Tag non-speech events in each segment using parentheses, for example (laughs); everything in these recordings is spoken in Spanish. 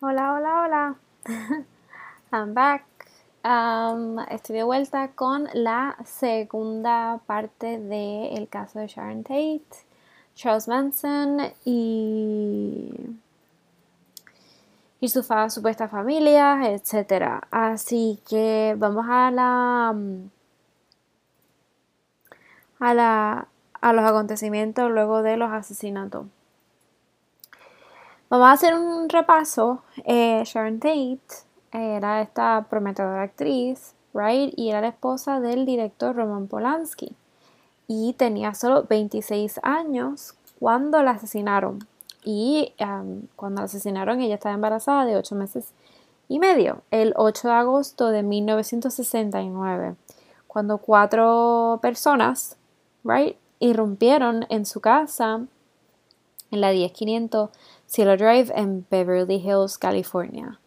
Hola, hola, hola. (laughs) I'm back. Estoy de vuelta con la segunda parte del caso de Sharon Tate, Charles Manson y, y su supuesta familia, etc. Así que vamos a la a la a los acontecimientos luego de los asesinatos. Vamos a hacer un repaso. Eh, Sharon Tate era esta prometedora actriz, right? Y era la esposa del director Roman Polanski. Y tenía solo 26 años cuando la asesinaron. Y um, cuando la asesinaron ella estaba embarazada de 8 meses y medio, el 8 de agosto de 1969, cuando cuatro personas, right, irrumpieron en su casa en la 10500 Cielo Drive en Beverly Hills, California.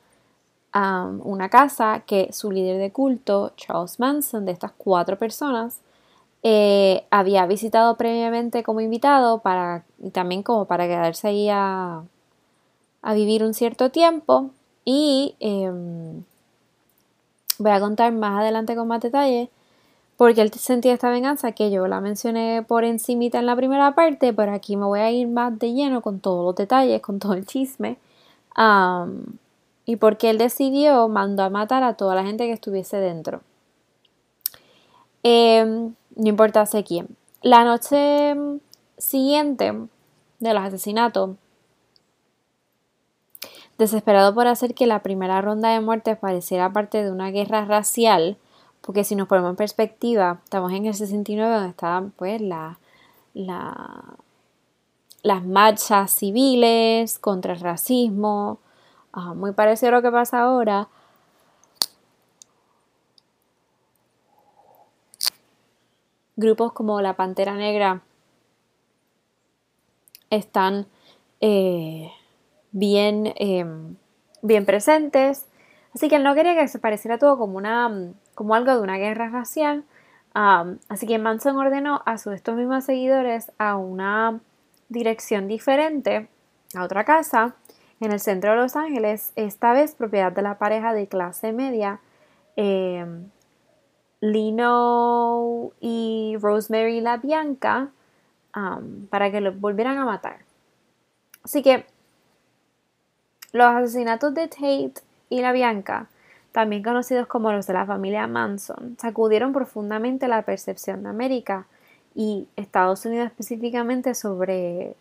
una casa que su líder de culto, Charles Manson, de estas cuatro personas, eh, había visitado previamente como invitado para, y también como para quedarse ahí a, vivir un cierto tiempo. Y em, voy a contar más adelante con más detalle porque él sentía esta venganza que yo la mencioné por encimita en la primera parte, pero aquí me voy a ir más de lleno con todos los detalles, con todo el chisme. y porque él decidió, mandó a matar a toda la gente que estuviese dentro. Em, no importa quién. La noche siguiente de los asesinatos, desesperado por hacer que la primera ronda de muertes pareciera parte de una guerra racial, porque si nos ponemos en perspectiva, estamos en el 69 donde estaban pues la, las marchas civiles contra el racismo, ah, muy parecido a lo que pasa ahora. Grupos como la Pantera Negra están eh, bien, em, bien presentes. Así que él no quería que se pareciera todo como una como algo de una guerra racial. así que Manson ordenó a sus estos mismos seguidores a una dirección diferente, a otra casa, en el centro de Los Ángeles, esta vez propiedad de la pareja de clase media, em, Lino y Rosemary La Bianca, para que los volvieran a matar. Así que los asesinatos de Tate y La Bianca también conocidos como los de la familia Manson, sacudieron profundamente la percepción de América y Estados Unidos específicamente sobre,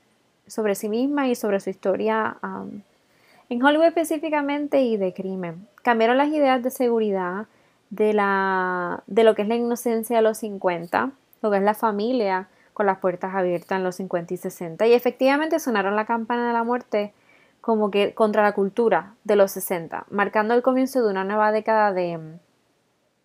sobre sí misma y sobre su historia um, en Hollywood específicamente y de crimen. Cambiaron las ideas de seguridad de, la, de lo que es la inocencia de los 50, lo que es la familia con las puertas abiertas en los 50 y 60 y efectivamente sonaron la campana de la muerte como que contra la cultura de los 60, marcando el comienzo de una nueva década de,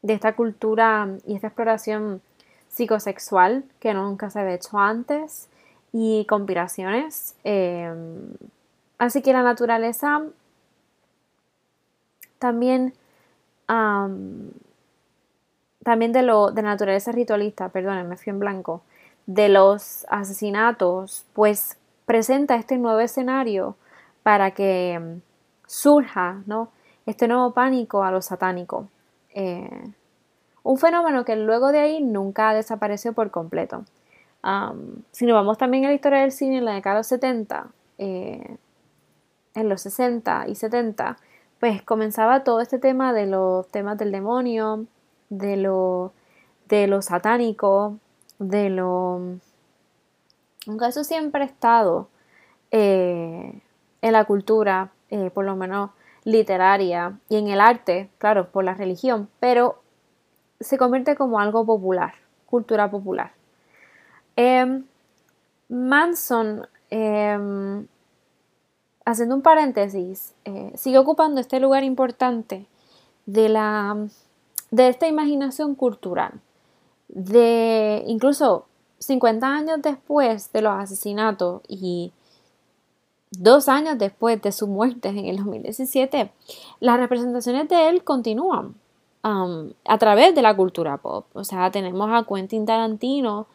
de esta cultura y esta exploración psicosexual que nunca se había hecho antes y conspiraciones. Em, así que la naturaleza también, también de lo de naturaleza ritualista, perdón, me fui en blanco, de los asesinatos, pues presenta este nuevo escenario para que mm, surja ¿no? este nuevo pánico a lo satánico. Eh, un fenómeno que luego de ahí nunca desapareció por completo. si nos vamos también a la historia del cine en la década de los 70, eh, en los 60 y 70, pues comenzaba todo este tema de los temas del demonio, de lo, de lo satánico, de lo... Aunque eso siempre ha estado, eh, en la cultura, eh, por lo menos literaria, y en el arte, claro, por la religión, pero se convierte como algo popular, cultura popular. Em, Manson, em, haciendo un paréntesis, eh, sigue ocupando este lugar importante de, la, de esta imaginación cultural, de incluso 50 años después de los asesinatos y Dos años después de su muerte en el 2017, las representaciones de él continúan um, a través de la cultura pop. O sea, tenemos a Quentin Tarantino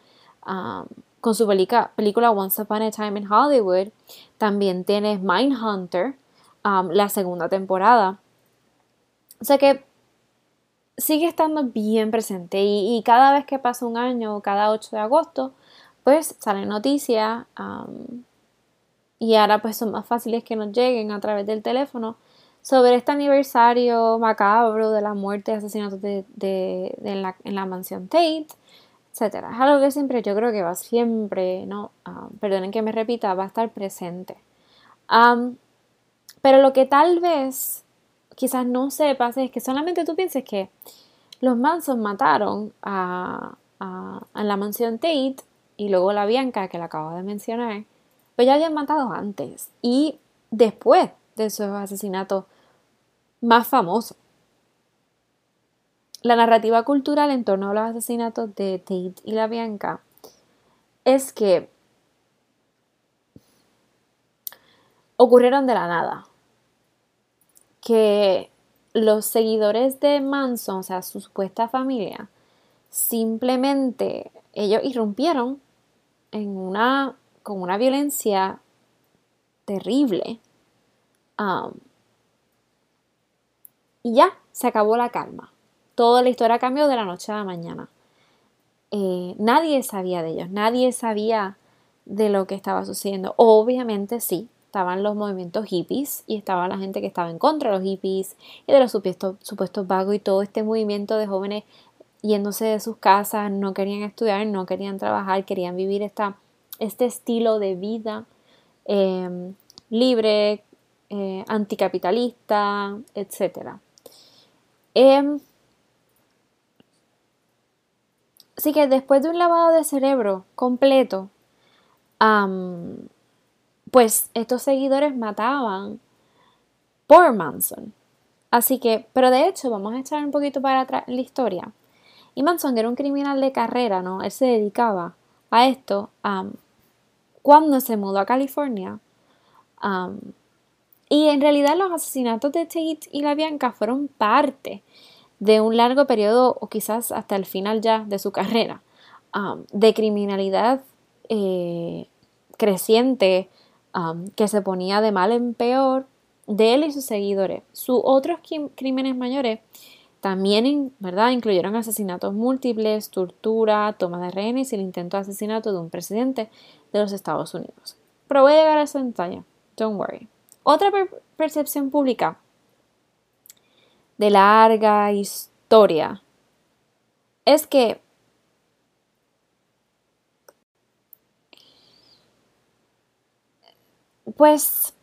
um, con su película Once Upon a Time in Hollywood. También tienes Mindhunter, um, la segunda temporada. O sea que sigue estando bien presente y, cada vez que pasa un año, cada 8 de agosto, pues salen noticias um, y ahora pues son más fáciles que nos lleguen a través del teléfono sobre este aniversario macabro de la muerte y asesinato de, en, la, mansión Tate, etc. Es algo que siempre yo creo que va siempre, ¿no? Um, perdonen que me repita, va a estar presente. Pero lo que tal vez quizás no sepas es que solamente tú pienses que los Manson mataron a, a, la mansión Tate y luego la Bianca que la acabo de mencionar, pues ya habían matado antes y después de esos asesinatos más famosos. La narrativa cultural en torno a los asesinatos de Tate y la Bianca es que ocurrieron de la nada. Que los seguidores de Manson, o sea, su supuesta familia, simplemente ellos irrumpieron en una, con una violencia terrible. Um, y ya, se acabó la calma. Toda la historia cambió de la noche a la mañana. Eh, nadie sabía de ellos, nadie sabía de lo que estaba sucediendo. Obviamente sí, estaban los movimientos hippies y estaba la gente que estaba en contra de los hippies y de los supuestos, supuestos vagos y todo este movimiento de jóvenes yéndose de sus casas, no querían estudiar, no querían trabajar, querían vivir esta, este estilo de vida eh, libre, eh, anticapitalista, etc. Em, así que después de un lavado de cerebro completo, pues estos seguidores mataban por Manson. Así que, pero de hecho, vamos a echar un poquito para atrás la historia. Y Manson era un criminal de carrera, ¿no? Él se dedicaba a esto cuando se mudó a California. Y en realidad los asesinatos de Tate y la Bianca fueron parte de un largo periodo o quizás hasta el final ya de su carrera um, de criminalidad eh, creciente um, que se ponía de mal en peor de él y sus seguidores. Sus otros crímenes mayores también ¿verdad? incluyeron asesinatos múltiples, tortura, toma de rehenes y el intento de asesinato de un presidente de los Estados Unidos. Pero voy a llegar a esa pantalla, don't worry. Otra percepción pública de larga historia es que pues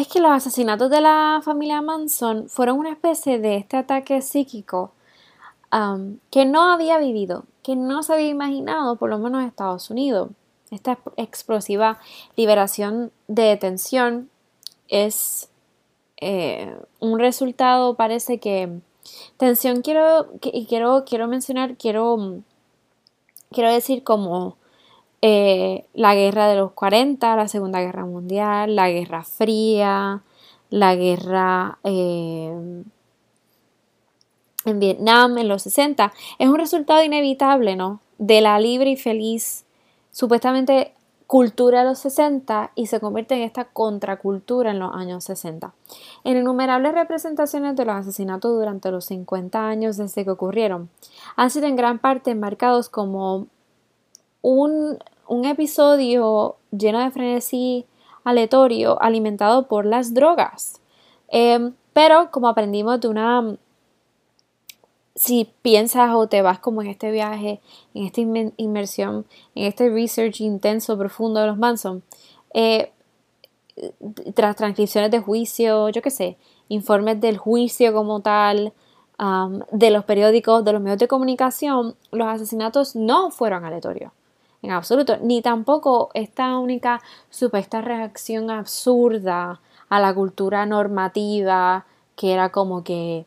es que los asesinatos de la familia Manson fueron una especie de este ataque psíquico um, que no había vivido, que no se había imaginado, por lo menos en Estados Unidos. Esta explosiva liberación de tensión es eh, un resultado, parece que tensión quiero, quiero, quiero mencionar, quiero, quiero decir como eh, la guerra de los 40, la Segunda Guerra Mundial, la Guerra Fría, la guerra eh, en Vietnam en los 60, es un resultado inevitable, ¿no? De la libre y feliz supuestamente cultura de los 60 y se convierte en esta contracultura en los años 60. En innumerables representaciones de los asesinatos durante los 50 años desde que ocurrieron, han sido en gran parte enmarcados como un, episodio lleno de frenesí aleatorio alimentado por las drogas. Em, pero como aprendimos de una si piensas o te vas como en este viaje, en esta inmersión, en este research intenso, profundo de los Manson, eh, tras transcripciones de juicio, yo qué sé, informes del juicio como tal, de los periódicos, de los medios de comunicación, los asesinatos no fueron aleatorios, en absoluto, ni tampoco esta única supuesta reacción absurda a la cultura normativa que era como que,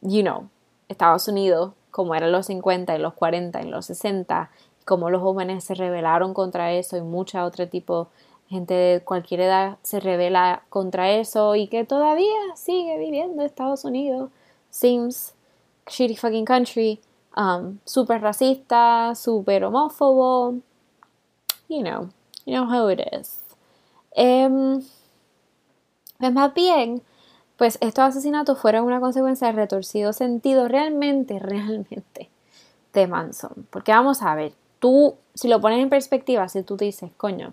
you know, Estados Unidos, como eran los 50, en los 40, en los 60, como los jóvenes se rebelaron contra eso y mucha otro tipo, gente de cualquier edad se rebela contra eso y que todavía sigue viviendo en Estados Unidos. Seems shitty fucking country, um, super racista, super homófobo, you know, you know how it is. Em, pues más bien, pues estos asesinatos fueron una consecuencia del retorcido sentido realmente, (laughs) realmente de Manson. Porque vamos a ver, tú, si lo pones en perspectiva, si tú dices, coño,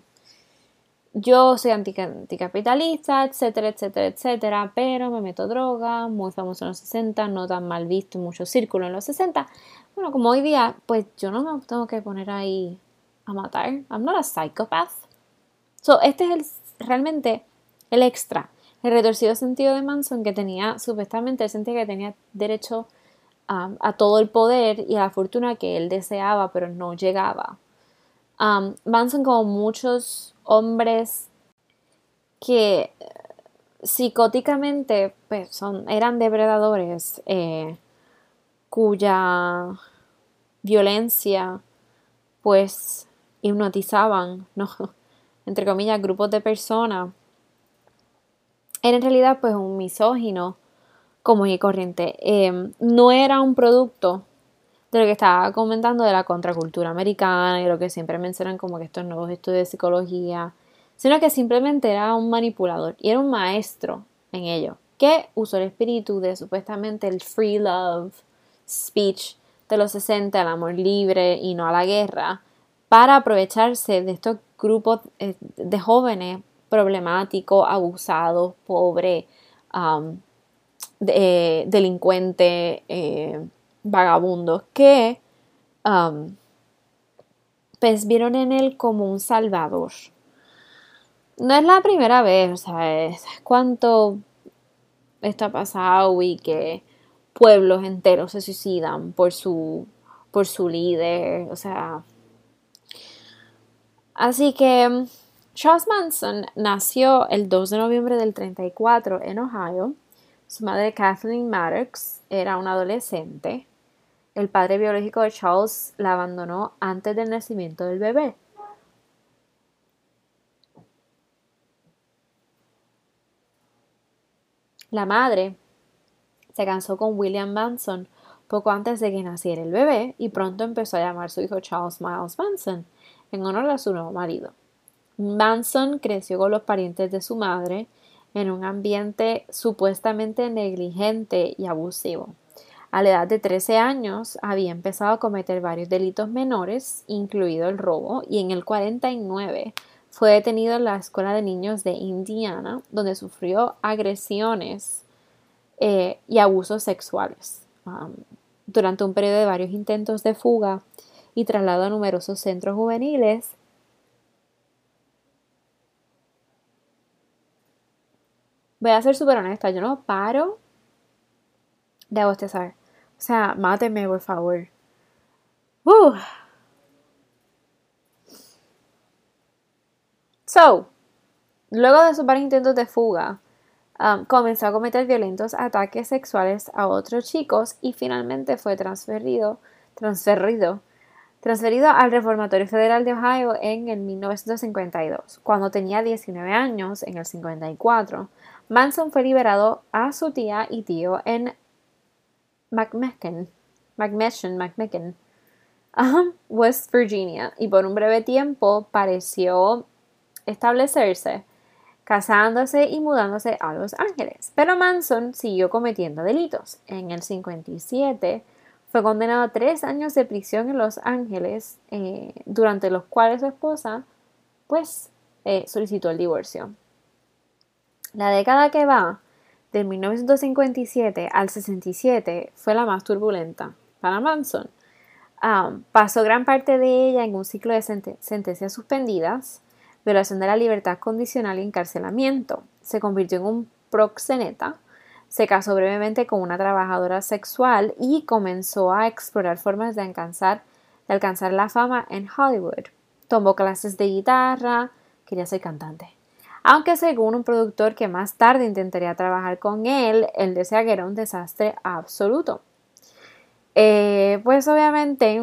yo soy anticapitalista, etcétera, etcétera, etcétera, pero me meto droga, muy famoso en los 60, no tan mal visto en muchos círculos en los 60. Bueno, como hoy día, pues yo no me tengo que poner ahí a matar. I'm not a psychopath. So, este es el, realmente el extra, el retorcido sentido de Manson que tenía, supuestamente, él sentía que tenía derecho a todo el poder y a la fortuna que él deseaba, pero no llegaba. Um, Manson, como muchos hombres que eh, psicóticamente pues, son, eran depredadores, eh, cuya violencia pues hipnotizaban, ¿no? (laughs) entre comillas, grupos de personas, era en realidad pues un misógino común y corriente. Em, no era un producto de lo que estaba comentando de la contracultura americana y lo que siempre mencionan como que estos nuevos estudios de psicología, sino que simplemente era un manipulador y era un maestro en ello, que usó el espíritu de supuestamente el free love speech de los 60, el amor libre y no a la guerra, para aprovecharse de estos grupos eh, de jóvenes problemáticos, abusados, pobres, um, de, delincuentes, eh, vagabundos, que um, pues vieron en él como un salvador. No es la primera vez, o sea, cuánto está pasado y que pueblos enteros se suicidan por su, por su líder, o sea. Así que um, Charles Manson nació el 2 de noviembre del 34 en Ohio. Su madre Kathleen Maddox era una adolescente. El padre biológico de Charles la abandonó antes del nacimiento del bebé. La madre se casó con William Manson poco antes de que naciera el bebé y pronto empezó a llamar a su hijo Charles Miles Manson en honor a su nuevo marido. Manson creció con los parientes de su madre en un ambiente supuestamente negligente y abusivo. A la edad de 13 años había empezado a cometer varios delitos menores, incluido el robo, y en el 49 fue detenido en la Escuela de Niños de Indiana, donde sufrió agresiones eh, y abusos sexuales. Um, durante un periodo de varios intentos de fuga y traslado a numerosos centros juveniles, voy a ser súper honesta, yo no paro de bostezar. Sea, máteme, por favor. So, luego de sus varios intentos de fuga, um, comenzó a cometer violentos ataques sexuales a otros chicos y finalmente fue transferido, transferido, transferido al Reformatorio Federal de Ohio en el 1952. Cuando tenía 19 años, en el 54, Manson fue liberado a su tía y tío en McMecken, McMecken, West Virginia, y por un breve tiempo pareció establecerse, casándose y mudándose a Los Ángeles. Pero Manson siguió cometiendo delitos. En el 57 fue condenado a tres años de prisión en Los Ángeles, eh, durante los cuales su esposa, pues, eh, solicitó el divorcio. La década que va de 1957 al 67 fue la más turbulenta para Manson. pasó gran parte de ella en un ciclo de sentencias suspendidas, violación de la libertad condicional y encarcelamiento. Se convirtió en un proxeneta, se casó brevemente con una trabajadora sexual y comenzó a explorar formas de alcanzar, de alcanzar la fama en Hollywood. Tomó clases de guitarra, quería ser cantante aunque según un productor que más tarde intentaría trabajar con él, él decía que era un desastre absoluto. Eh, pues obviamente,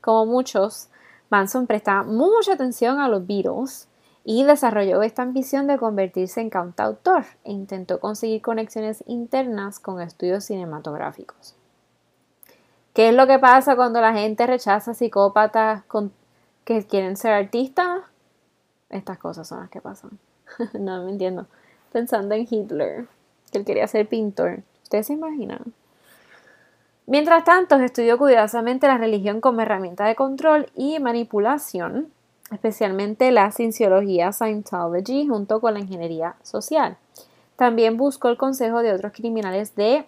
como muchos, Manson presta mucha atención a los Beatles y desarrolló esta ambición de convertirse en cantautor e intentó conseguir conexiones internas con estudios cinematográficos. ¿Qué es lo que pasa cuando la gente rechaza psicópatas que quieren ser artistas? Estas cosas son las que pasan. (laughs) no me entiendo. Pensando en Hitler, que él quería ser pintor. ¿Ustedes se imaginan? Mientras tanto, estudió cuidadosamente la religión como herramienta de control y manipulación, especialmente la cienciología Scientology junto con la ingeniería social. También buscó el consejo de otros criminales de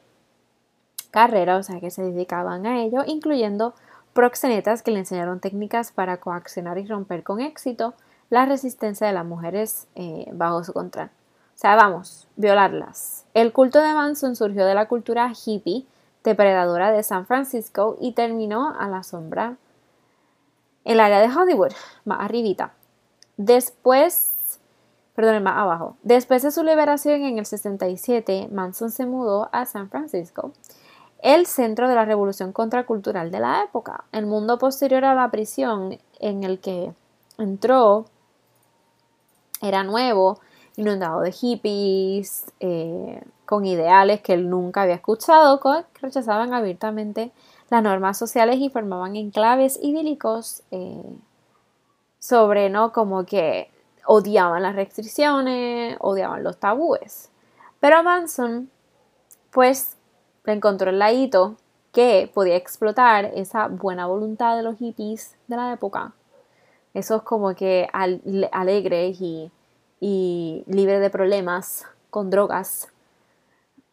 carrera, o sea, que se dedicaban a ello, incluyendo proxenetas que le enseñaron técnicas para coaccionar y romper con éxito la resistencia de las mujeres eh, bajo su control. O sea, vamos, violarlas. El culto de Manson surgió de la cultura hippie depredadora de San Francisco y terminó a la sombra en el área de Hollywood, más arribita. Después, perdón, más abajo. Después de su liberación en el 67, Manson se mudó a San Francisco el centro de la revolución contracultural de la época. El mundo posterior a la prisión en el que entró era nuevo, inundado de hippies, eh, con ideales que él nunca había escuchado, que rechazaban abiertamente las normas sociales y formaban enclaves idílicos eh, sobre, ¿no? Como que odiaban las restricciones, odiaban los tabúes. Pero Manson, pues, encontró el ladito que podía explotar esa buena voluntad de los hippies de la época. Esos como que alegres y, y libres de problemas con drogas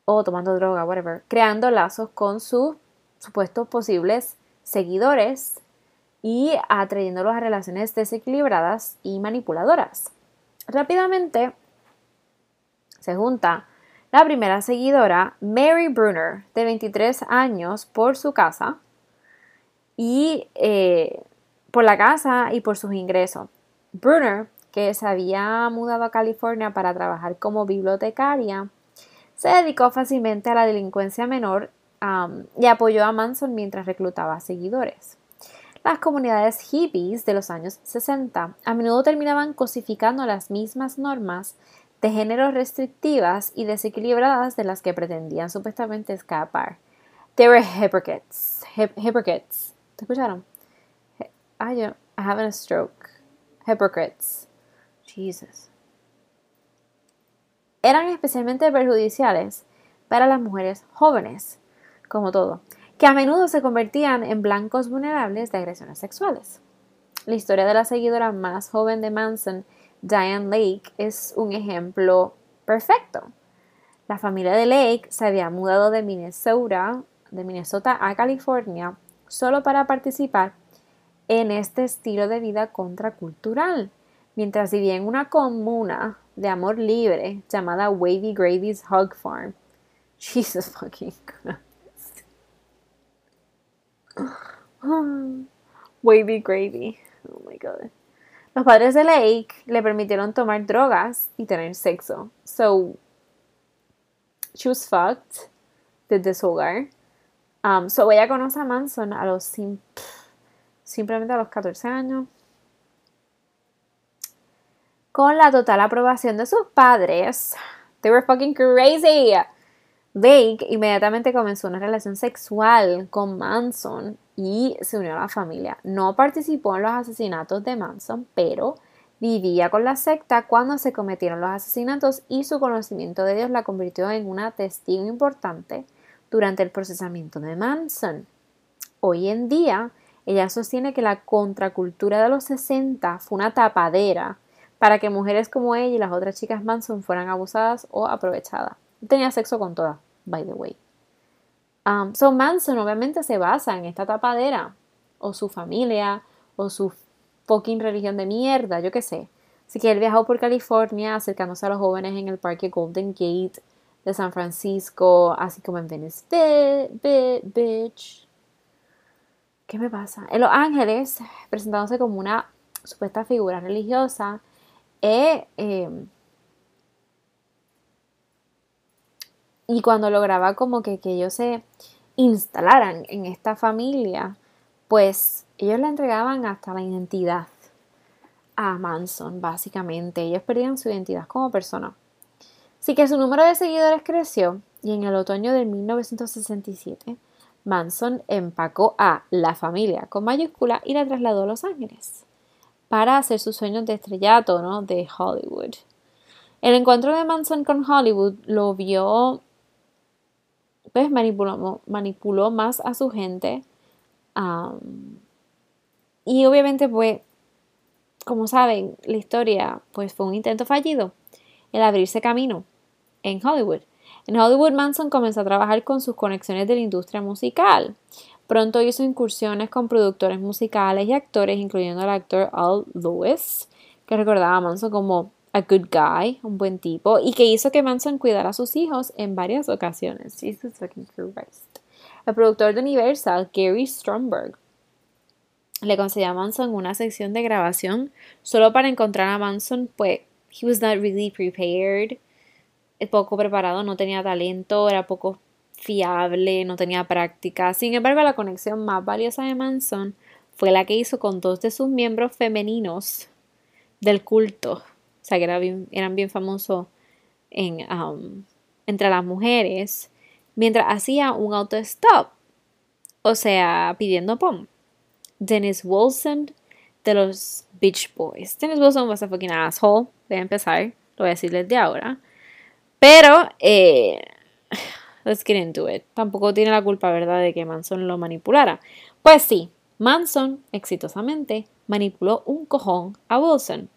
o tomando droga, whatever, creando lazos con sus supuestos posibles seguidores y atrayéndolos a relaciones desequilibradas y manipuladoras. Rápidamente se junta la primera seguidora, Mary Brunner, de 23 años, por su casa y eh, por la casa y por sus ingresos. Brunner, que se había mudado a California para trabajar como bibliotecaria, se dedicó fácilmente a la delincuencia menor y apoyó a Manson mientras reclutaba seguidores. Las comunidades hippies de los años 60 a menudo terminaban cosificando las mismas normas de género restrictivas y desequilibradas de las que pretendían supuestamente escapar. They were hypocrites. hypocrites. ¿Te escucharon? I have a stroke. Hypocrites. Jesus. Eran especialmente perjudiciales para las mujeres jóvenes, como todo, que a menudo se convertían en blancos vulnerables de agresiones sexuales. La historia de la seguidora más joven de Manson Diane Lake es un ejemplo perfecto. La familia de Lake se había mudado de Minnesota, de Minnesota a California solo para participar en este estilo de vida contracultural, mientras vivía en una comuna de amor libre llamada Wavy Gravy's Hog Farm. (laughs) Jesus fucking Christ. (sighs) Wavy Gravy. Oh my god. Los padres de Lake le permitieron tomar drogas y tener sexo. So, she was fucked desde su hogar. Um, so, ella conoce a Manson a los simplemente a los 14 años. Con la total aprobación de sus padres. They were fucking crazy. Lake inmediatamente comenzó una relación sexual con Manson y se unió a la familia. No participó en los asesinatos de Manson, pero vivía con la secta cuando se cometieron los asesinatos y su conocimiento de Dios la convirtió en una testigo importante durante el procesamiento de Manson. Hoy en día, ella sostiene que la contracultura de los 60 fue una tapadera para que mujeres como ella y las otras chicas Manson fueran abusadas o aprovechadas. Tenía sexo con todas, by the way. Um, so Manson obviamente se basa en esta tapadera, o su familia, o su fucking religión de mierda, yo qué sé. Así que él viajó por California acercándose a los jóvenes en el parque Golden Gate de San Francisco, así como en Venice Beach. ¿Qué me pasa? En Los Ángeles, presentándose como una supuesta figura religiosa, eh, em, Y cuando lograba como que, que ellos se instalaran en esta familia, pues ellos le entregaban hasta la identidad a Manson, básicamente. Ellos perdían su identidad como persona. Así que su número de seguidores creció y en el otoño de 1967 Manson empacó a la familia con mayúscula y la trasladó a Los Ángeles para hacer sus sueños de estrellato de Hollywood. El encuentro de Manson con Hollywood lo vio, pues manipuló, manipuló más a su gente. y obviamente, pues, como saben, la historia, pues fue un intento fallido, el abrirse camino en Hollywood. En Hollywood, Manson comenzó a trabajar con sus conexiones de la industria musical. Pronto hizo incursiones con productores musicales y actores, incluyendo al actor Al Lewis, que recordaba a Manson como a good guy, un buen tipo, y que hizo que Manson cuidara a sus hijos en varias ocasiones. Jesus fucking Christ. El productor de Universal, Gary Stromberg, le concedió a Manson una sección de grabación solo para encontrar a Manson, pues he was not really prepared, poco preparado, no tenía talento, era poco fiable, no tenía práctica. Sin embargo, la conexión más valiosa de Manson fue la que hizo con dos de sus miembros femeninos del culto. O sea, que eran bien famosos en, um, entre las mujeres, mientras hacía un auto-stop. O sea, pidiendo pom. Dennis Wilson de los Beach Boys. Dennis Wilson was a fucking asshole. Voy a empezar, lo voy a decir desde ahora. Pero, eh, (sighs) let's get into it. Tampoco tiene la culpa, ¿verdad?, de que Manson lo manipulara. Pues sí, Manson exitosamente manipuló un cojón a Wilson.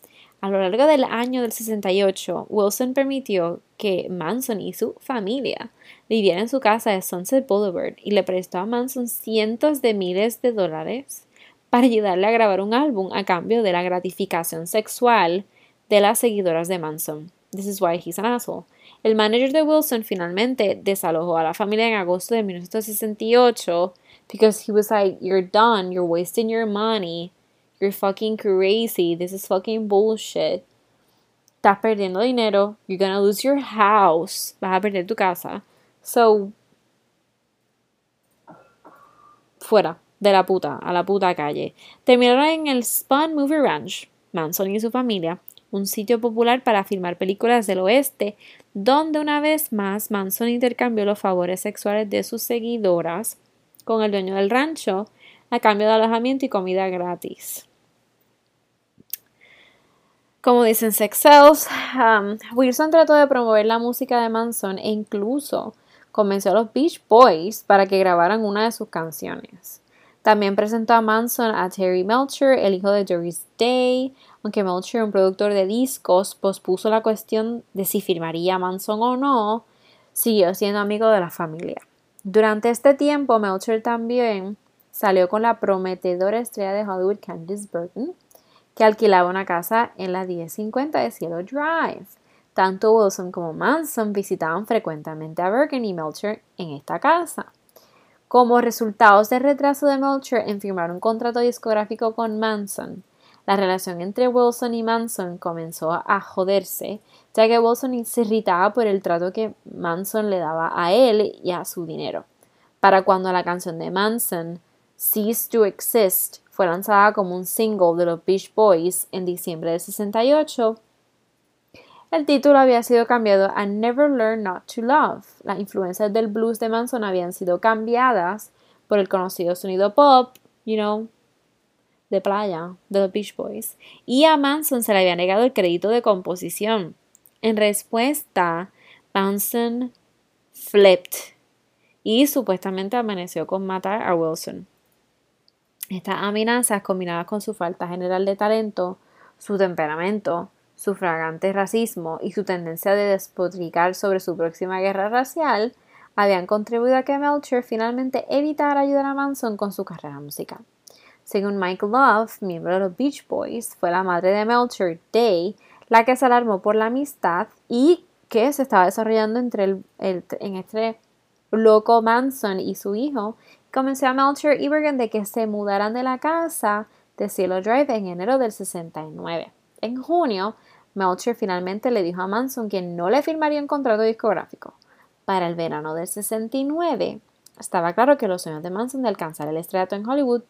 A lo largo del año del 68, Wilson permitió que Manson y su familia vivieran en su casa de Sunset Boulevard y le prestó a Manson cientos de miles de dólares para ayudarle a grabar un álbum a cambio de la gratificación sexual de las seguidoras de Manson. This is why he's an asshole. El manager de Wilson finalmente desalojó a la familia en agosto de 1968 because he was like, You're done, you're wasting your money, you're fucking crazy, this is fucking bullshit. Estás perdiendo dinero, you're gonna lose your house, vas a perder tu casa. So, fuera. De la puta, a la puta calle. Terminaron en el Spun Movie Ranch, Manson y su familia, un sitio popular para filmar películas del oeste, donde una vez más Manson intercambió los favores sexuales de sus seguidoras con el dueño del rancho a cambio de alojamiento y comida gratis. Como dicen Sex Cells, um, Wilson trató de promover la música de Manson e incluso convenció a los Beach Boys para que grabaran una de sus canciones. También presentó a Manson a Terry Melcher, el hijo de Doris Day, aunque Melcher, un productor de discos, pospuso la cuestión de si firmaría a Manson o no, siguió siendo amigo de la familia. Durante este tiempo, Melcher también salió con la prometedora estrella de Hollywood Candice Burton, que alquilaba una casa en la 1050 de Cielo Drive. Tanto Wilson como Manson visitaban frecuentemente a Burton y Melcher en esta casa. Como resultados del retraso de Melcher en firmar un contrato discográfico con Manson, la relación entre Wilson y Manson comenzó a joderse, ya que Wilson se irritaba por el trato que Manson le daba a él y a su dinero. Para cuando la canción de Manson, Cease to Exist, fue lanzada como un single de los Beach Boys en diciembre de 68, el título había sido cambiado a Never Learn Not to Love. Las influencias del blues de Manson habían sido cambiadas por el conocido sonido pop, you know, de playa, de los Beach Boys. Y a Manson se le había negado el crédito de composición. En respuesta, Manson flipped y supuestamente amaneció con matar a Wilson. Estas amenazas, combinadas con su falta general de talento, su temperamento, su fragante racismo y su tendencia de despotricar sobre su próxima guerra racial habían contribuido a que Melcher finalmente evitara ayudar a Manson con su carrera musical. Según Mike Love, miembro de los Beach Boys, fue la madre de Melcher, Day, la que se alarmó por la amistad y que se estaba desarrollando entre el, en este loco Manson y su hijo, convenció a Melcher y Bergen de que se mudaran de la casa de Cielo Drive en enero del 69. En junio, Melcher finalmente le dijo a Manson que no le firmaría un contrato discográfico. Para el verano del 69, estaba claro que los sueños de Manson de alcanzar el estrellato en Hollywood,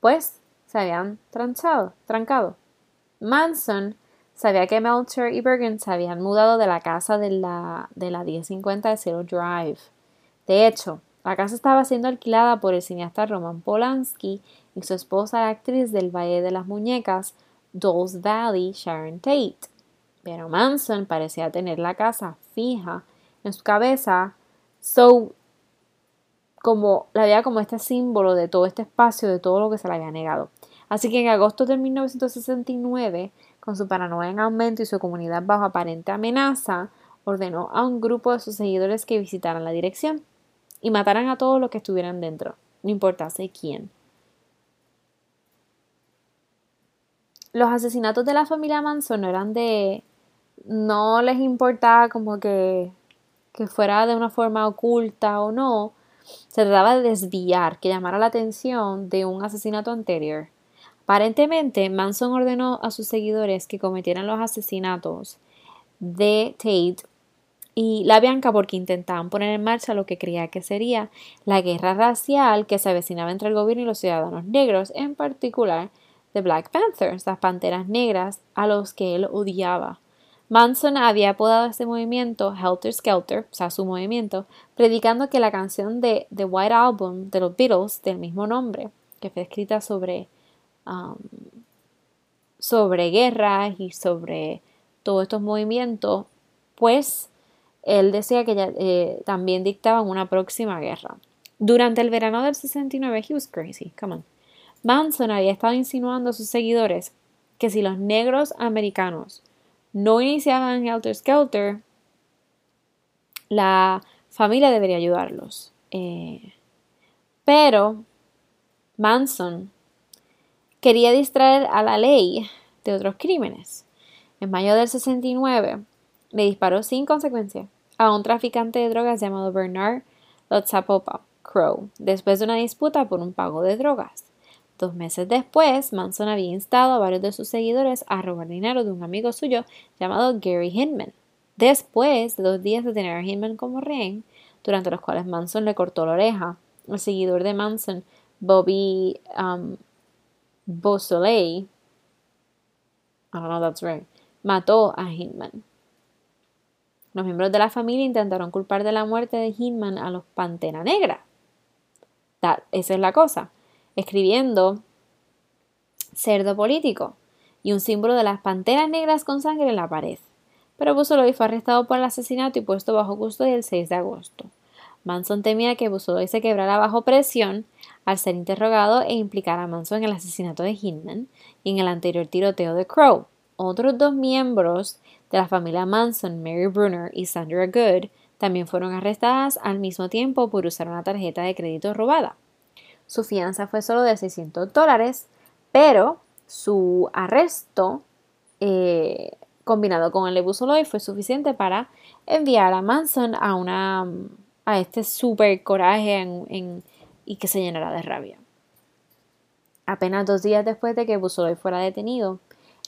pues, se habían tranchado, trancado. Manson sabía que Melcher y Bergen se habían mudado de la casa de la, de la 1050 de Zero Drive. De hecho, la casa estaba siendo alquilada por el cineasta Roman Polanski y su esposa, la actriz del Valle de las Muñecas, Dolls Valley, Sharon Tate. Pero Manson parecía tener la casa fija en su cabeza, so como la veía como este símbolo de todo este espacio, de todo lo que se le había negado. Así que en agosto de 1969, con su paranoia en aumento y su comunidad bajo aparente amenaza, ordenó a un grupo de sus seguidores que visitaran la dirección y mataran a todos los que estuvieran dentro, no importase quién. Los asesinatos de la familia Manson no eran de... no les importaba como que, que fuera de una forma oculta o no, se trataba de desviar, que llamara la atención de un asesinato anterior. Aparentemente, Manson ordenó a sus seguidores que cometieran los asesinatos de Tate y la Bianca porque intentaban poner en marcha lo que creía que sería la guerra racial que se avecinaba entre el gobierno y los ciudadanos negros, en particular de Black Panthers, las panteras negras, a los que él odiaba. Manson había apodado a este movimiento Helter Skelter, o sea, su movimiento, predicando que la canción de The White Album de los Beatles, del mismo nombre, que fue escrita sobre, um, sobre guerras y sobre todos estos movimientos, pues él decía que ya, eh, también dictaban una próxima guerra. Durante el verano del 69, he was crazy, come on. Manson había estado insinuando a sus seguidores que si los negros americanos no iniciaban Helter Skelter, la familia debería ayudarlos. Eh, pero Manson quería distraer a la ley de otros crímenes. En mayo del 69 le disparó sin consecuencia a un traficante de drogas llamado Bernard Lotsapopa Crow, después de una disputa por un pago de drogas. Dos meses después, Manson había instado a varios de sus seguidores a robar dinero de un amigo suyo llamado Gary Hinman. Después de dos días de tener a Hinman como rehén, durante los cuales Manson le cortó la oreja, el seguidor de Manson, Bobby um, Beausoleil, I don't know that's right, mató a Hinman. Los miembros de la familia intentaron culpar de la muerte de Hinman a los Pantera Negra. esa es la cosa escribiendo cerdo político y un símbolo de las panteras negras con sangre en la pared. Pero Busoloy fue arrestado por el asesinato y puesto bajo custodia el 6 de agosto. Manson temía que Busoloy se quebrara bajo presión al ser interrogado e implicar a Manson en el asesinato de Hinman y en el anterior tiroteo de Crow. Otros dos miembros de la familia Manson, Mary Brunner y Sandra Good, también fueron arrestadas al mismo tiempo por usar una tarjeta de crédito robada. Su fianza fue solo de 600 dólares, pero su arresto, eh, combinado con el de fue suficiente para enviar a Manson a, una, a este super coraje y que se llenara de rabia. Apenas dos días después de que Busoloy fuera detenido,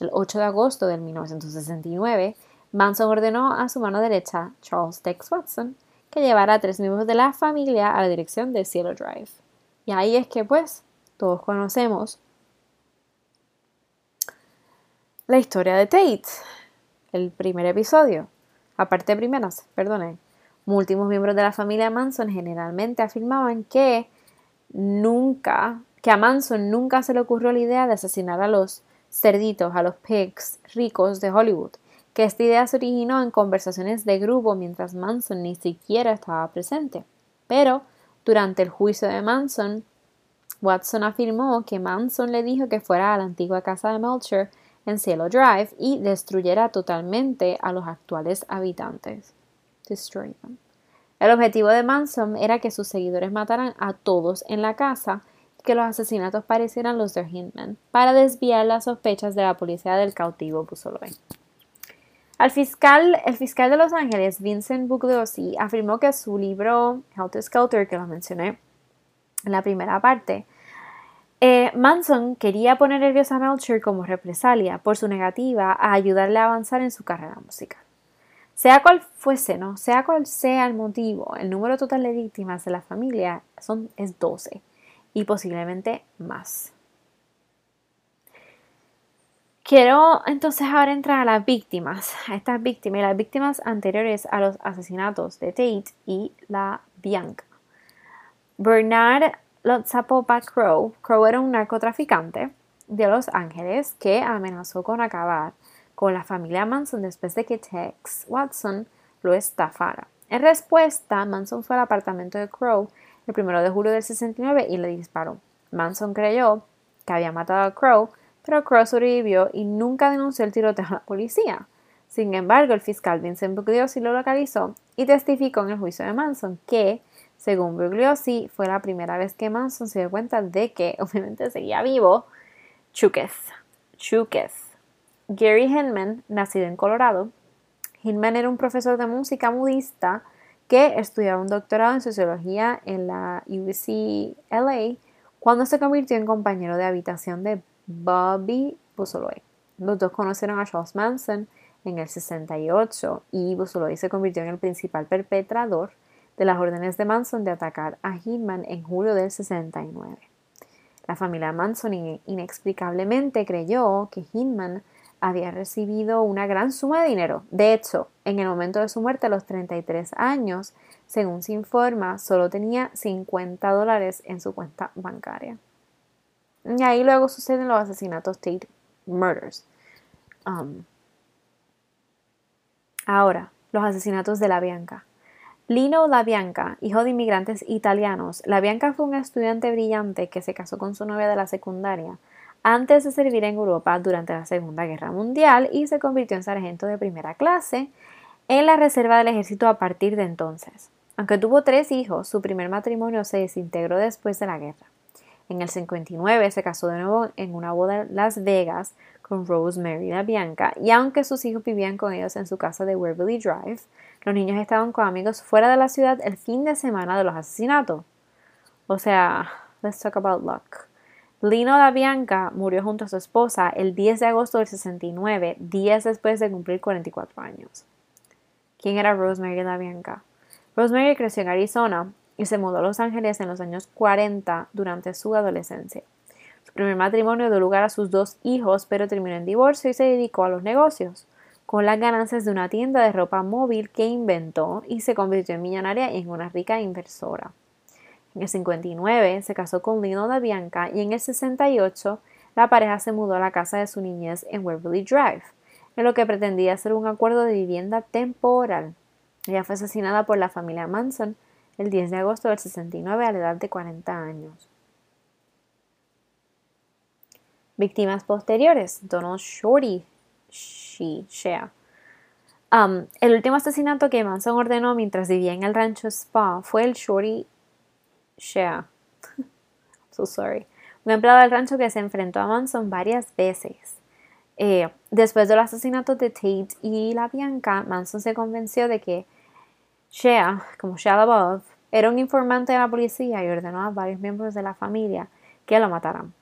el 8 de agosto de 1969, Manson ordenó a su mano derecha, Charles Tex Watson, que llevara a tres miembros de la familia a la dirección de Cielo Drive. Y ahí es que pues todos conocemos la historia de Tate, el primer episodio, aparte primeras, perdone. Múltiples miembros de la familia Manson generalmente afirmaban que nunca, que a Manson nunca se le ocurrió la idea de asesinar a los cerditos, a los pigs ricos de Hollywood, que esta idea se originó en conversaciones de grupo mientras Manson ni siquiera estaba presente. Pero durante el juicio de Manson, Watson afirmó que Manson le dijo que fuera a la antigua casa de Melcher en Cielo Drive y destruyera totalmente a los actuales habitantes. El objetivo de Manson era que sus seguidores mataran a todos en la casa y que los asesinatos parecieran los de Hindman, para desviar las sospechas de la policía del cautivo Busoloy. Al fiscal, el fiscal de Los Ángeles, Vincent Bugliosi, afirmó que su libro Helter Skelter, que lo mencioné en la primera parte, eh, Manson quería poner nerviosa a Melcher como represalia por su negativa a ayudarle a avanzar en su carrera musical. Sea cual fuese, ¿no? Sea cual sea el motivo, el número total de víctimas de la familia son, es 12 y posiblemente más. Quiero entonces ahora entrar a las víctimas, a estas víctimas y las víctimas anteriores a los asesinatos de Tate y la Bianca. Bernard Lotsapopa Crow. Crow era un narcotraficante de Los Ángeles que amenazó con acabar con la familia Manson después de que Tex Watson lo estafara. En respuesta, Manson fue al apartamento de Crow el 1 de julio del 69 y le disparó. Manson creyó que había matado a Crow, pero Crow sobrevivió y nunca denunció el tiroteo a la policía. Sin embargo, el fiscal Vincent Bugliosi lo localizó y testificó en el juicio de Manson que, según Bugliosi, fue la primera vez que Manson se dio cuenta de que, (laughs) obviamente, seguía vivo. Chúquez. Chúquez. Gary Hinman, nacido en Colorado, Hinman era un profesor de música budista que estudiaba un doctorado en sociología en la UCLA cuando se convirtió en compañero de habitación de Bobby Busoloy. Los dos conocieron a Charles Manson en el 68 y Busoloy se convirtió en el principal perpetrador de las órdenes de Manson de atacar a Hinman en julio del 69. La familia Manson inexplicablemente creyó que Hinman había recibido una gran suma de dinero. De hecho, en el momento de su muerte a los 33 años, según se informa, solo tenía 50 dólares en su cuenta bancaria. Y ahí luego suceden los asesinatos Tate Murders. Um, ahora, los asesinatos de la Bianca. Lino LaBianca, hijo de inmigrantes italianos, LaBianca fue un estudiante brillante que se casó con su novia de la secundaria antes de servir en Europa durante la Segunda Guerra Mundial y se convirtió en sargento de primera clase en la reserva del ejército a partir de entonces. Aunque tuvo tres hijos, su primer matrimonio se desintegró después de la guerra. En el 59 se casó de nuevo en una boda en Las Vegas con Rosemary Bianca y aunque sus hijos vivían con ellos en su casa de Waverly Drive, los niños estaban con amigos fuera de la ciudad el fin de semana de los asesinatos. O sea, let's talk about luck. Lino da Bianca murió junto a su esposa el 10 de agosto del 69, días después de cumplir 44 años. ¿Quién era Rosemary da Bianca? Rosemary creció en Arizona y se mudó a Los Ángeles en los años 40 durante su adolescencia. Su primer matrimonio dio lugar a sus dos hijos, pero terminó en divorcio y se dedicó a los negocios, con las ganancias de una tienda de ropa móvil que inventó y se convirtió en millonaria y en una rica inversora. En el 59 se casó con Lino da Bianca y en el 68 la pareja se mudó a la casa de su niñez en Waverly Drive, en lo que pretendía ser un acuerdo de vivienda temporal. Ella fue asesinada por la familia Manson el 10 de agosto del 69 a la edad de 40 años. Víctimas posteriores: Donald Shorty Shea. Um, el último asesinato que Manson ordenó mientras vivía en el rancho Spa fue el Shorty Shea. (laughs) so sorry. Un empleado del rancho que se enfrentó a Manson varias veces. Eh, después del asesinato de Tate y la Bianca, Manson se convenció de que Shea, como Shea above, era un informante de la policía y ordenó a varios miembros de la familia que lo mataran.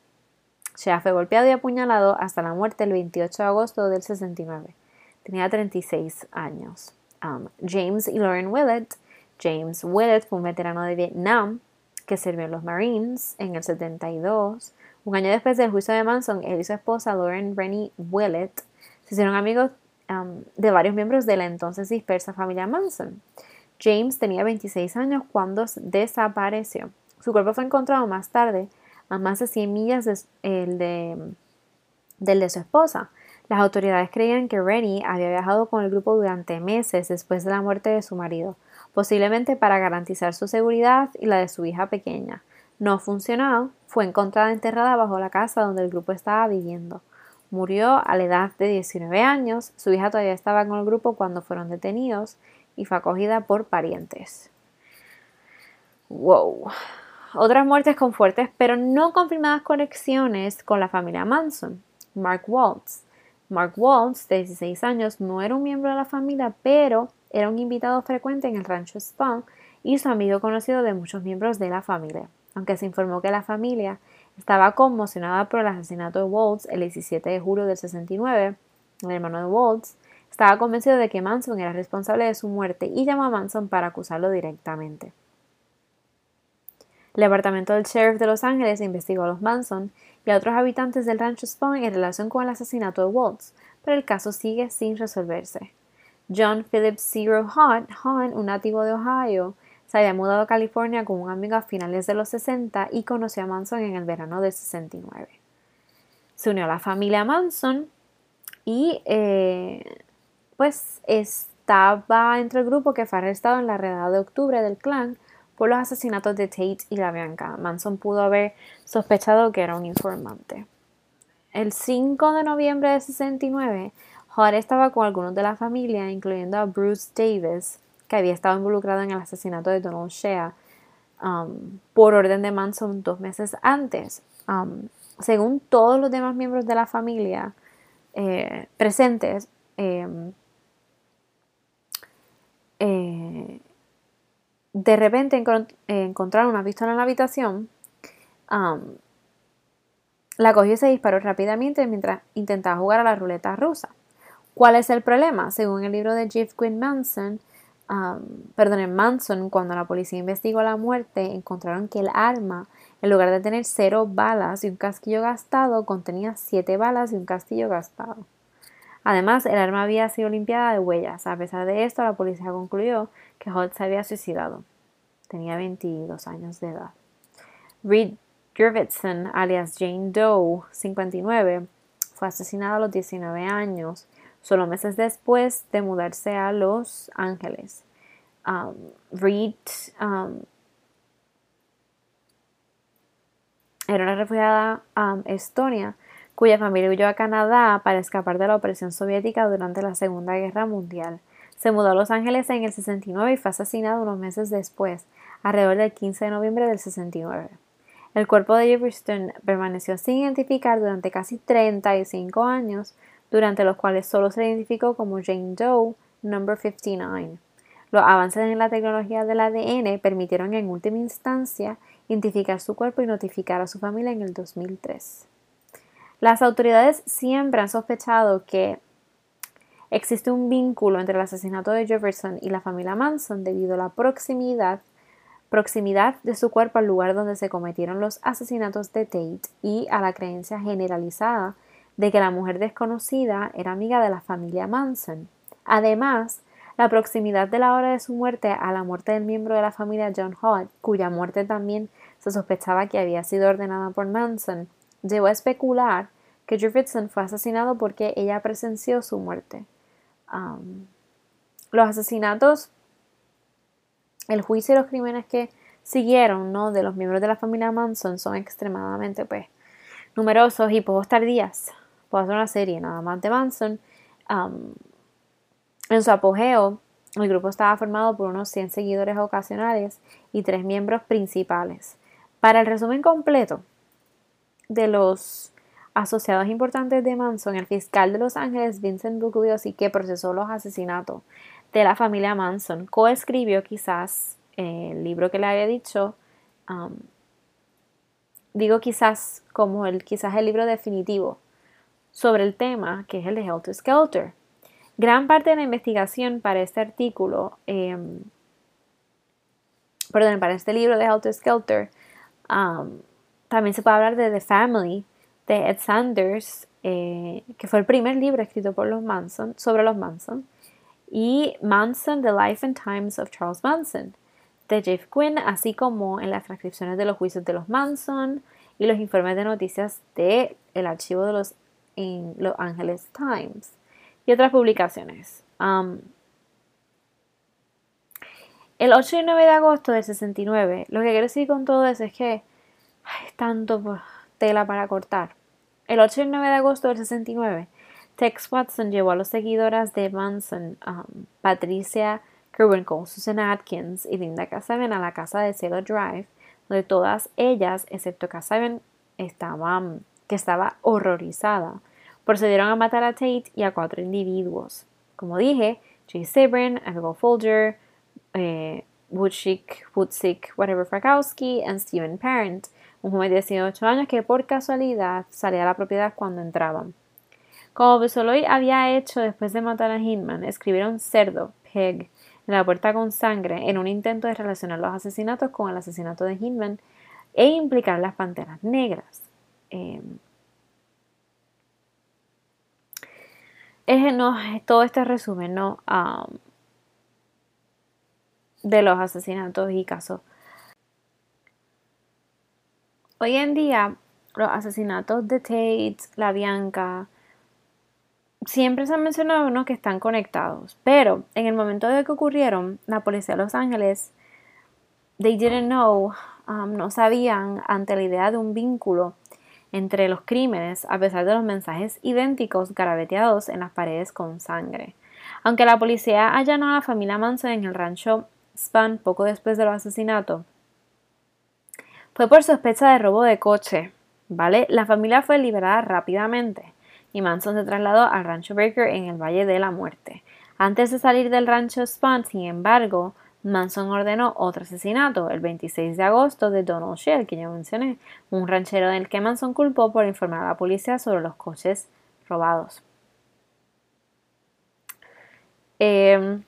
Shea fue golpeado y apuñalado hasta la muerte el 28 de agosto del 69. Tenía 36 años. Um, James y Lauren Willett. James Willett fue un veterano de Vietnam que sirvió en los Marines en el 72. Un año después del juicio de Manson, él y su esposa Lauren Rennie Willett se hicieron amigos um, de varios miembros de la entonces dispersa familia Manson. James tenía 26 años cuando desapareció. Su cuerpo fue encontrado más tarde, a más de 100 millas del de su esposa. Las autoridades creían que Rennie había viajado con el grupo durante meses después de la muerte de su marido, posiblemente para garantizar su seguridad y la de su hija pequeña. No funcionó, fue encontrada enterrada bajo la casa donde el grupo estaba viviendo. Murió a la edad de 19 años, su hija todavía estaba con el grupo cuando fueron detenidos y fue acogida por parientes. Wow. Otras muertes con fuertes pero no confirmadas conexiones con la familia Manson. Mark Waltz. Mark Waltz, de 16 años, no era un miembro de la familia, pero era un invitado frecuente en el rancho Spawn y su amigo conocido de muchos miembros de la familia. Aunque se informó que la familia estaba conmocionada por el asesinato de Waltz el 17 de julio del 69, el hermano de Waltz estaba convencido de que Manson era responsable de su muerte y llamó a Manson para acusarlo directamente. El departamento del sheriff de Los Ángeles investigó a los Manson y a otros habitantes del rancho Spawn en relación con el asesinato de Waltz, pero el caso sigue sin resolverse. John Philip Zero Hunt, un nativo de Ohio, se había mudado a California con un amigo a finales de los 60 y conoció a Manson en el verano del 69. Se unió a la familia Manson y eh, pues estaba entre el grupo que fue arrestado en la redada de octubre del clan por los asesinatos de Tate y la Bianca. Manson pudo haber sospechado que era un informante. El 5 de noviembre de 69, Hart estaba con algunos de la familia, incluyendo a Bruce Davis, que había estado involucrado en el asesinato de Donald Shea um, por orden de Manson dos meses antes. Um, según todos los demás miembros de la familia eh, presentes, em, eh, de repente encontraron una pistola en la habitación. La cogió y se disparó rápidamente mientras intentaba jugar a la ruleta rusa. ¿Cuál es el problema? Según el libro de Jeff Quinn Manson, Manson, cuando la policía investigó la muerte, encontraron que el arma, en lugar de tener cero balas y un casquillo gastado, contenía siete balas y un castillo gastado. Además, el arma había sido limpiada de huellas. A pesar de esto, la policía concluyó que Holt se había suicidado. Tenía 22 años de edad. Reed Gervitson, alias Jane Doe, 59, fue asesinado a los 19 años solo meses después de mudarse a Los Ángeles. Um, Reed um, era una refugiada um, estonia cuya familia huyó a Canadá para escapar de la opresión soviética durante la Segunda Guerra Mundial. Se mudó a Los Ángeles en el 69 y fue asesinado unos meses después, alrededor del 15 de noviembre del 69. El cuerpo de Jefferson permaneció sin identificar durante casi 35 años, durante los cuales solo se identificó como Jane Doe No. 59. Los avances en la tecnología del ADN permitieron en última instancia identificar su cuerpo y notificar a su familia en el 2003. Las autoridades siempre han sospechado que existe un vínculo entre el asesinato de Jefferson y la familia Manson debido a la proximidad, proximidad de su cuerpo al lugar donde se cometieron los asesinatos de Tate y a la creencia generalizada de que la mujer desconocida era amiga de la familia Manson. Además, la proximidad de la hora de su muerte a la muerte del miembro de la familia John Hall, cuya muerte también se sospechaba que había sido ordenada por Manson, llevó a especular que Jefferson fue asesinado porque ella presenció su muerte. los asesinatos, el juicio y los crímenes que siguieron ¿no? de los miembros de la familia Manson son extremadamente pues, numerosos y poco tardías puedo hacer una serie nada más de Manson. en su apogeo, el grupo estaba formado por unos 100 seguidores ocasionales y tres miembros principales. Para el resumen completo de los asociados importantes de Manson, el fiscal de Los Ángeles, Vincent Bugliosi, que procesó los asesinatos de la familia Manson, coescribió quizás el libro que le había dicho, digo quizás como el, quizás el libro definitivo sobre el tema, que es el de Helter Skelter. Gran parte de la investigación para este artículo, em, perdón, para este libro de Helter Skelter, también se puede hablar de The Family de Ed Sanders, eh, que fue el primer libro escrito por los Manson, sobre los Manson, y Manson, The Life and Times of Charles Manson, de Jeff Quinn, así como en las transcripciones de los juicios de los Manson y los informes de noticias del el archivo de los Los Angeles Times y otras publicaciones. el 8 y 9 de agosto del 69, lo que quiero decir con todo eso es que hay tanto tela para cortar. El 8 y 9 de agosto del 69, Tex Watson llevó a los seguidoras de Manson, Patricia Kerwinkle, Susan Atkins y Linda Casaben a la casa de Cielo Drive, donde todas ellas, excepto Casaben, estaban que estaba horrorizada. Procedieron a matar a Tate y a cuatro individuos. Como dije, Jay Sebring, Abigail Folger, eh, Woodsick, whatever Frakowski, y Steven Parent, un joven de 18 años que por casualidad salía a la propiedad cuando entraban. Como Besoloy había hecho después de matar a Hinman, escribieron cerdo, pig, en la puerta con sangre en un intento de relacionar los asesinatos con el asesinato de Hinman e implicar las panteras negras. Em, es, no, todo este resumen ¿no? de los asesinatos y casos. Hoy en día, los asesinatos de Tate, la Bianca, siempre se han mencionado unos que están conectados, pero en el momento de que ocurrieron, la policía de Los Ángeles, they didn't know, um, no sabían ante la idea de un vínculo entre los crímenes, a pesar de los mensajes idénticos graveteados en las paredes con sangre. Aunque la policía allanó a la familia Manson en el rancho Span poco después de los asesinatos, fue por sospecha de robo de coche, ¿vale? La familia fue liberada rápidamente y Manson se trasladó al rancho Baker en el Valle de la Muerte. Antes de salir del rancho Span, sin embargo, Manson ordenó otro asesinato el 26 de agosto de Donald Shell, que ya mencioné, un ranchero del que Manson culpó por informar a la policía sobre los coches robados. Em,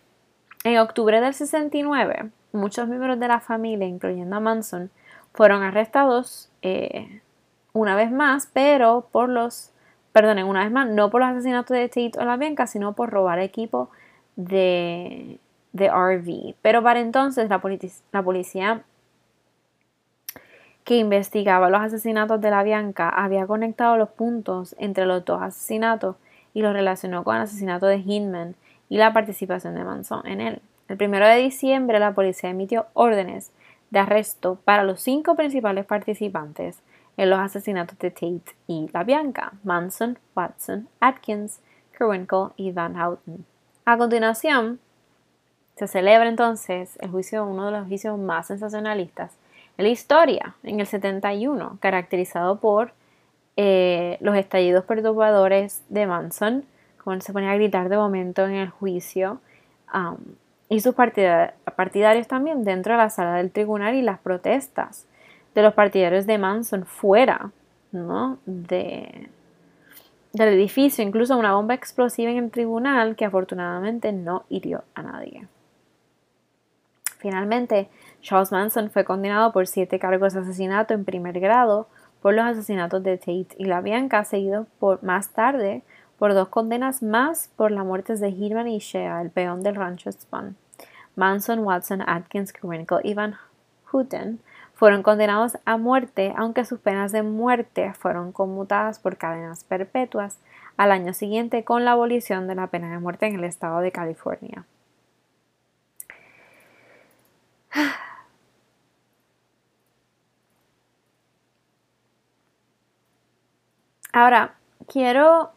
en octubre del 69, muchos miembros de la familia, incluyendo a Manson, fueron arrestados eh, una vez más, pero por los, perdonen, una vez más, no por los asesinatos de Tate o la Bianca, sino por robar equipo de, de RV. Pero para entonces la, policía que investigaba los asesinatos de la Bianca había conectado los puntos entre los dos asesinatos y los relacionó con el asesinato de Hinman y la participación de Manson en él. El 1 de diciembre la policía emitió órdenes de arresto para los cinco principales participantes en los asesinatos de Tate y la Bianca, Manson, Watson, Atkins, Kerwinkle y Van Houten. A continuación, se celebra entonces el juicio, uno de los juicios más sensacionalistas en la historia, en el 71, caracterizado por eh, los estallidos perturbadores de Manson, como se ponía a gritar de momento en el juicio, um, y sus partidarios también dentro de la sala del tribunal y las protestas de los partidarios de Manson fuera ¿no? de, del edificio, incluso una bomba explosiva en el tribunal que afortunadamente no hirió a nadie. Finalmente, Charles Manson fue condenado por siete cargos de asesinato en primer grado por los asesinatos de Tate y la Bianca, seguido más tarde por dos condenas más por las muertes de Hirman y Shea, el peón del rancho Spun. Manson, Watson, Atkins, Krenkel y Van Houten fueron condenados a muerte, aunque sus penas de muerte fueron conmutadas por cadenas perpetuas al año siguiente con la abolición de la pena de muerte en el estado de California. (sighs) Ahora, quiero,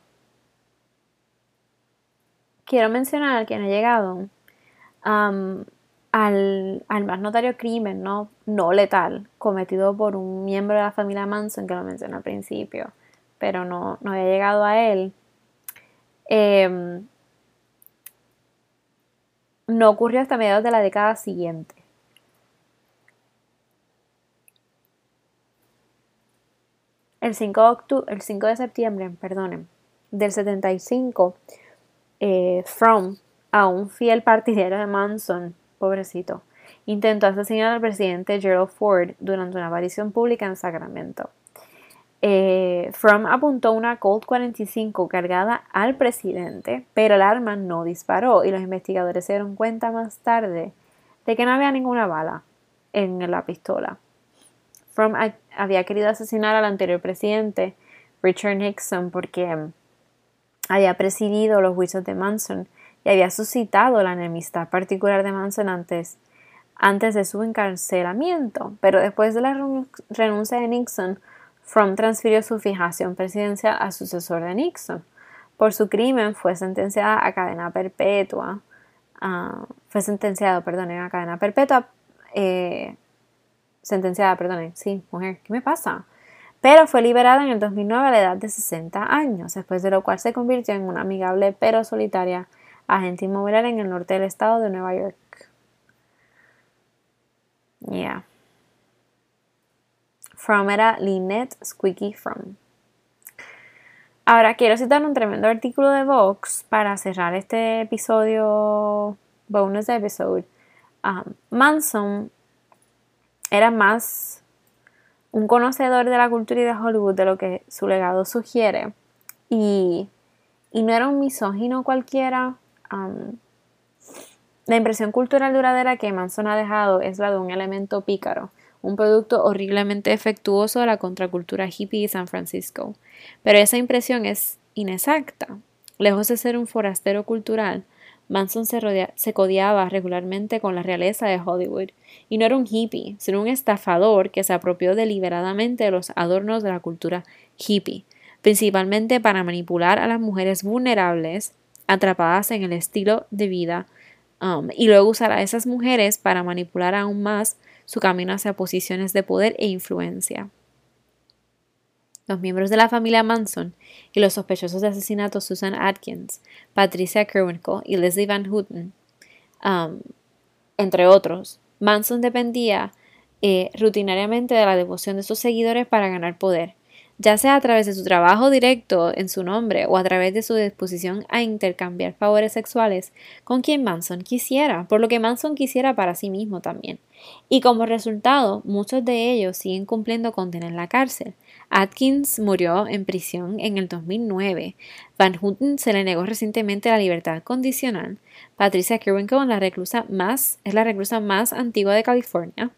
quiero mencionar que han llegado al, más notario crimen no, no letal cometido por un miembro de la familia Manson, que lo mencioné al principio, pero no, no había llegado a él. Em, no ocurrió hasta mediados de la década siguiente. El 5 de, el 5 de septiembre perdonen, del 75, eh, From, a un fiel partidario de Manson, pobrecito, intentó asesinar al presidente Gerald Ford durante una aparición pública en Sacramento. Eh, From apuntó una Colt 45 cargada al presidente, pero el arma no disparó y los investigadores se dieron cuenta más tarde de que no había ninguna bala en la pistola. From había querido asesinar al anterior presidente, Richard Nixon, porque había presidido los juicios de Manson y había suscitado la enemistad particular de Manson antes, antes de su encarcelamiento. Pero después de la renuncia de Nixon, From transfirió su fijación presidencial al sucesor de Nixon. Por su crimen fue sentenciada a cadena perpetua. Fue sentenciado, perdón, a cadena perpetua eh, sentenciada, perdón, sí, mujer, ¿qué me pasa? Pero fue liberada en el 2009 a la edad de 60 años, después de lo cual se convirtió en una amigable pero solitaria agente inmobiliaria en el norte del estado de Nueva York. Yeah. From era Lynette Squeaky From. Ahora quiero citar un tremendo artículo de Vox para cerrar este episodio, bonus episode. Um, Manson era más un conocedor de la cultura y de Hollywood de lo que su legado sugiere. Y, no era un misógino cualquiera. La impresión cultural duradera que Manson ha dejado es la de un elemento pícaro, un producto horriblemente efectuoso de la contracultura hippie de San Francisco. Pero esa impresión es inexacta. Lejos de ser un forastero cultural, Manson se, se, codiaba regularmente con la realeza de Hollywood, y no era un hippie, sino un estafador que se apropió deliberadamente de los adornos de la cultura hippie, principalmente para manipular a las mujeres vulnerables atrapadas en el estilo de vida um, y luego usar a esas mujeres para manipular aún más su camino hacia posiciones de poder e influencia. Los miembros de la familia Manson y los sospechosos de asesinato Susan Atkins, Patricia Kerwinkle y Leslie Van Houten, um, entre otros, Manson dependía eh, rutinariamente de la devoción de sus seguidores para ganar poder, ya sea a través de su trabajo directo en su nombre o a través de su disposición a intercambiar favores sexuales con quien Manson quisiera, por lo que Manson quisiera para sí mismo también. Y como resultado, muchos de ellos siguen cumpliendo condena en la cárcel. Atkins murió en prisión en el 2009. Van Houten se le negó recientemente la libertad condicional. Patricia Kerwinkle la reclusa más, es la reclusa más antigua de California.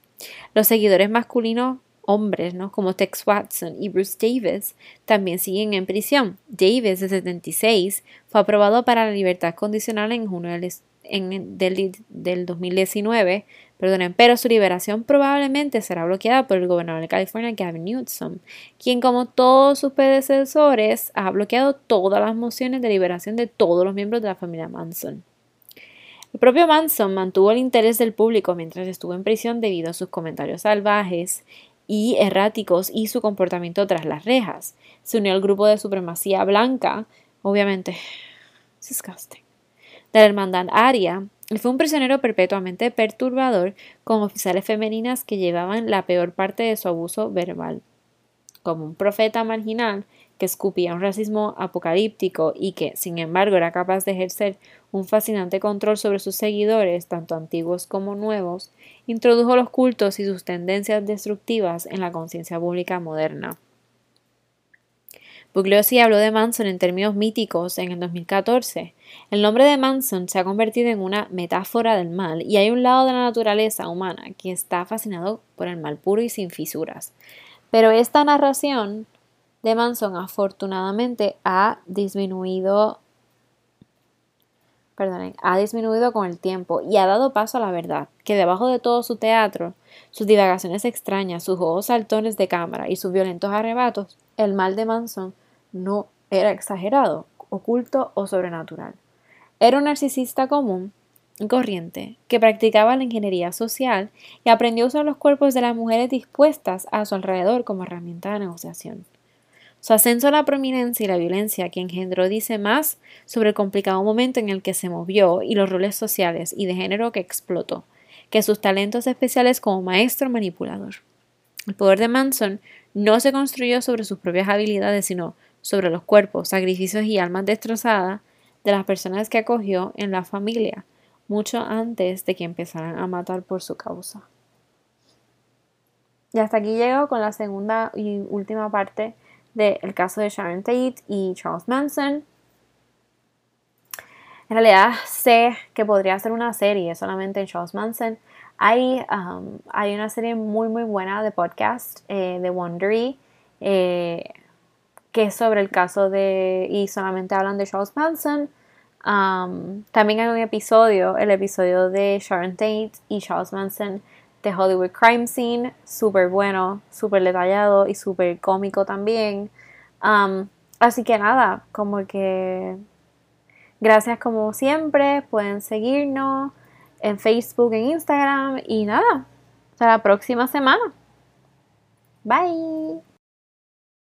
Los seguidores masculinos hombres, ¿no? como Tex Watson y Bruce Davis, también siguen en prisión. Davis, de 76, fue aprobado para la libertad condicional en junio del, del 2019, perdonen, pero su liberación probablemente será bloqueada por el gobernador de California, Gavin Newsom, quien como todos sus predecesores ha bloqueado todas las mociones de liberación de todos los miembros de la familia Manson. El propio Manson mantuvo el interés del público mientras estuvo en prisión debido a sus comentarios salvajes y erráticos y su comportamiento tras las rejas. Se unió al grupo de supremacía blanca, obviamente, (sighs) disgusting, de la hermandad aria, y fue un prisionero perpetuamente perturbador con oficiales femeninas que llevaban la peor parte de su abuso verbal. Como un profeta marginal, que escupía un racismo apocalíptico y que, sin embargo, era capaz de ejercer un fascinante control sobre sus seguidores, tanto antiguos como nuevos, introdujo los cultos y sus tendencias destructivas en la conciencia pública moderna. Bugliosi habló de Manson en términos míticos en el 2014. El nombre de Manson se ha convertido en una metáfora del mal y hay un lado de la naturaleza humana que está fascinado por el mal puro y sin fisuras. Pero esta narración de Manson afortunadamente ha disminuido ha disminuido con el tiempo y ha dado paso a la verdad, que debajo de todo su teatro, sus divagaciones extrañas, sus juegos saltones de cámara y sus violentos arrebatos, el mal de Manson no era exagerado, oculto o sobrenatural. Era un narcisista común y corriente que practicaba la ingeniería social y aprendió a usar los cuerpos de las mujeres dispuestas a su alrededor como herramienta de negociación. Su ascenso a la prominencia y la violencia que engendró dice más sobre el complicado momento en el que se movió y los roles sociales y de género que explotó, que sus talentos especiales como maestro manipulador. El poder de Manson no se construyó sobre sus propias habilidades, sino sobre los cuerpos, sacrificios y almas destrozadas de las personas que acogió en la familia, mucho antes de que empezaran a matar por su causa. Y hasta aquí llego con la segunda y última parte del caso de Sharon Tate y Charles Manson. En realidad sé que podría ser una serie solamente en Charles Manson. Hay, um, hay una serie muy muy buena de podcast eh, de Wondery eh, que es sobre el caso de y solamente hablan de Charles Manson. Um, también hay un episodio, el episodio de Sharon Tate y Charles Manson de Hollywood Crime Scene, súper bueno, súper detallado y súper cómico también. Um, así que nada, como que gracias como siempre, pueden seguirnos en Facebook, en Instagram y nada, hasta la próxima semana. Bye.